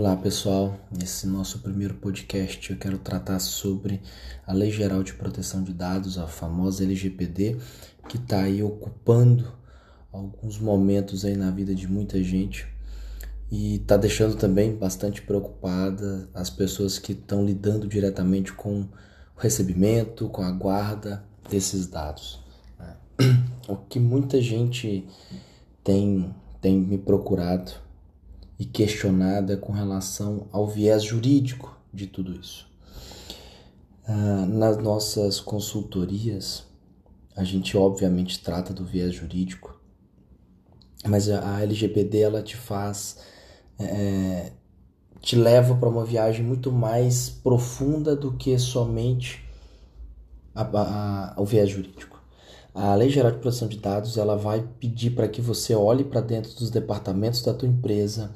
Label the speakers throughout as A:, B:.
A: Olá pessoal, nesse nosso primeiro podcast eu quero tratar sobre a Lei Geral de Proteção de Dados, a famosa LGPD, que está aí ocupando alguns momentos aí na vida de muita gente e está deixando também bastante preocupada as pessoas que estão lidando diretamente com o recebimento, com a guarda desses dados. Né? O que muita gente tem, tem me procurado e questionada com relação ao viés jurídico de tudo isso. Ah, nas nossas consultorias, a gente obviamente trata do viés jurídico, mas a LGPD ela te faz, é, te leva para uma viagem muito mais profunda do que somente a, a, o viés jurídico. A Lei Geral de Proteção de Dados ela vai pedir para que você olhe para dentro dos departamentos da tua empresa,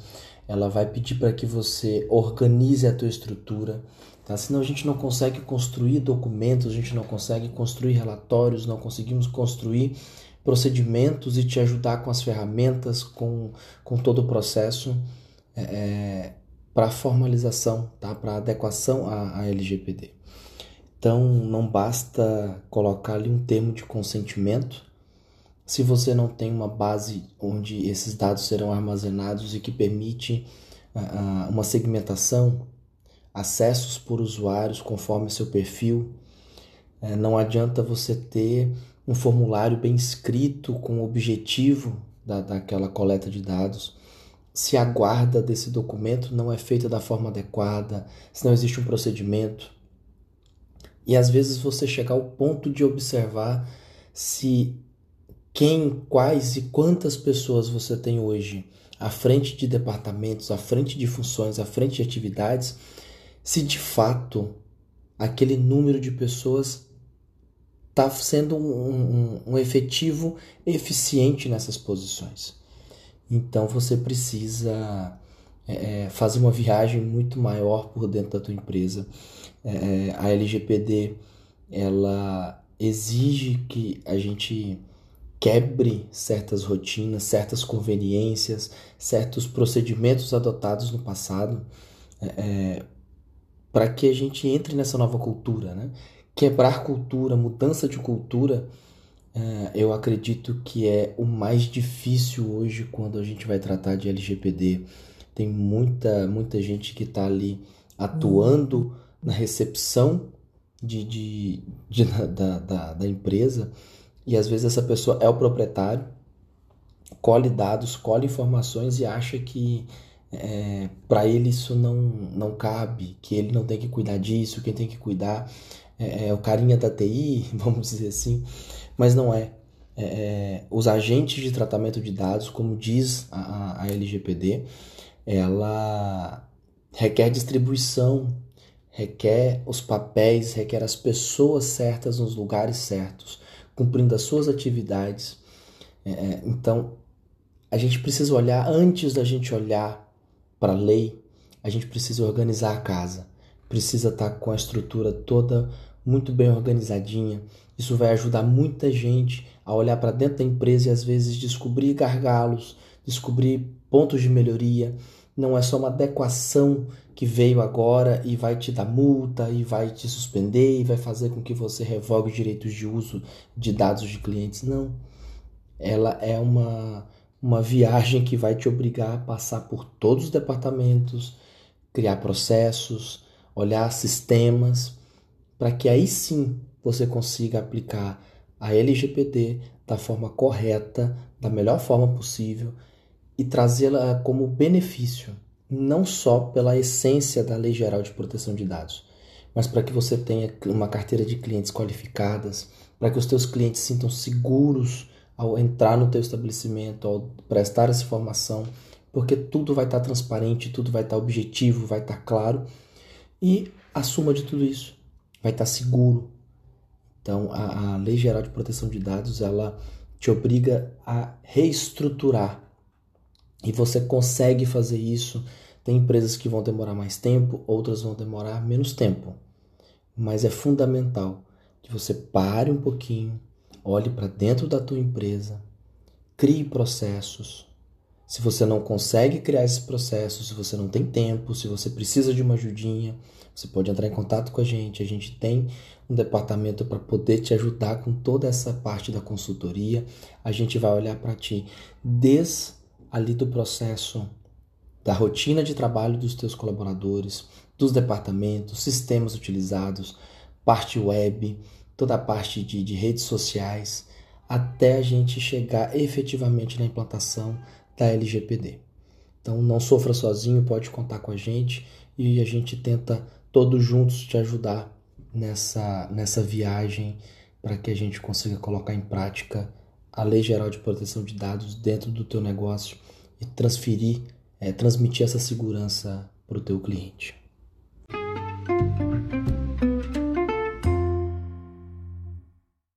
A: ela vai pedir para que você organize a tua estrutura, tá? Senão a gente não consegue construir documentos, a gente não consegue construir relatórios, não conseguimos construir procedimentos e te ajudar com as ferramentas, com, com todo o processo é, é para formalização, tá? Para adequação à, à LGPD. Então, não basta colocar ali um termo de consentimento se você não tem uma base onde esses dados serão armazenados e que permite uh, uma segmentação, acessos por usuários conforme seu perfil. Uh, não adianta você ter um formulário bem escrito com o objetivo da, daquela coleta de dados se a guarda desse documento não é feita da forma adequada, se não existe um procedimento. E às vezes você chegar ao ponto de observar se quem, quais e quantas pessoas você tem hoje à frente de departamentos, à frente de funções, à frente de atividades, se de fato aquele número de pessoas está sendo um, um, um, efetivo eficiente nessas posições. Então você precisa é, é fazer uma viagem muito maior por dentro da tua empresa é, a LGPD ela exige que a gente quebre certas rotinas, certas conveniências, certos procedimentos adotados no passado, é, é para que a gente entre nessa nova cultura, né? Quebrar cultura, mudança de cultura, é, eu acredito que é o mais difícil hoje quando a gente vai tratar de LGPD. Tem muita, muita gente que está ali atuando na recepção de, de, de da, da, da, empresa e às vezes essa pessoa é o proprietário, colhe dados, colhe informações e acha que é, para ele isso não, não cabe, que ele não tem que cuidar disso, quem tem que cuidar é, é o carinha da TI, vamos dizer assim, mas não é. é. é os agentes de tratamento de dados, como diz a, a LGPD, ela requer distribuição requer os papéis, requer as pessoas certas nos lugares certos, cumprindo as suas atividades. É, é então, a gente precisa olhar, antes da gente olhar para a lei, a gente precisa organizar a casa, precisa estar tá com a estrutura toda muito bem organizadinha. Isso vai ajudar muita gente a olhar para dentro da empresa e às vezes descobrir gargalos, descobrir pontos de melhoria. Não é só uma adequação que veio agora e vai te dar multa e vai te suspender e vai fazer com que você revogue os direitos de uso de dados de clientes. Não. Ela é uma, uma viagem que vai te obrigar a passar por todos os departamentos, criar processos, olhar sistemas, para que aí sim você consiga aplicar a LGPD da forma correta, da melhor forma possível e trazê-la como benefício não só pela essência da Lei Geral de Proteção de Dados, mas para que você tenha uma carteira de clientes qualificadas, para que os teus clientes se sintam seguros ao entrar no teu estabelecimento, ao prestar essa informação, porque tudo vai estar transparente, tudo vai estar objetivo, vai estar claro e a suma de tudo isso vai estar seguro. Então, a, a Lei Geral de Proteção de Dados ela te obriga a reestruturar e você consegue fazer isso. Tem empresas que vão demorar mais tempo, outras vão demorar menos tempo. Mas é fundamental que você pare um pouquinho, olhe para dentro da tua empresa, crie processos. Se você não consegue criar esse processo, se você não tem tempo, se você precisa de uma ajudinha, você pode entrar em contato com a gente. A gente tem um departamento para poder te ajudar com toda essa parte da consultoria. A gente vai olhar para ti desde ali do processo da rotina de trabalho dos teus colaboradores, dos departamentos, sistemas utilizados, parte web, toda a parte de, de redes sociais, até a gente chegar efetivamente na implantação da LGPD. Então não sofra sozinho, pode contar com a gente e a gente tenta todos juntos te ajudar nessa, nessa viagem para que a gente consiga colocar em prática a Lei Geral de Proteção de Dados dentro do teu negócio e transferir, é, transmitir essa segurança para o teu cliente.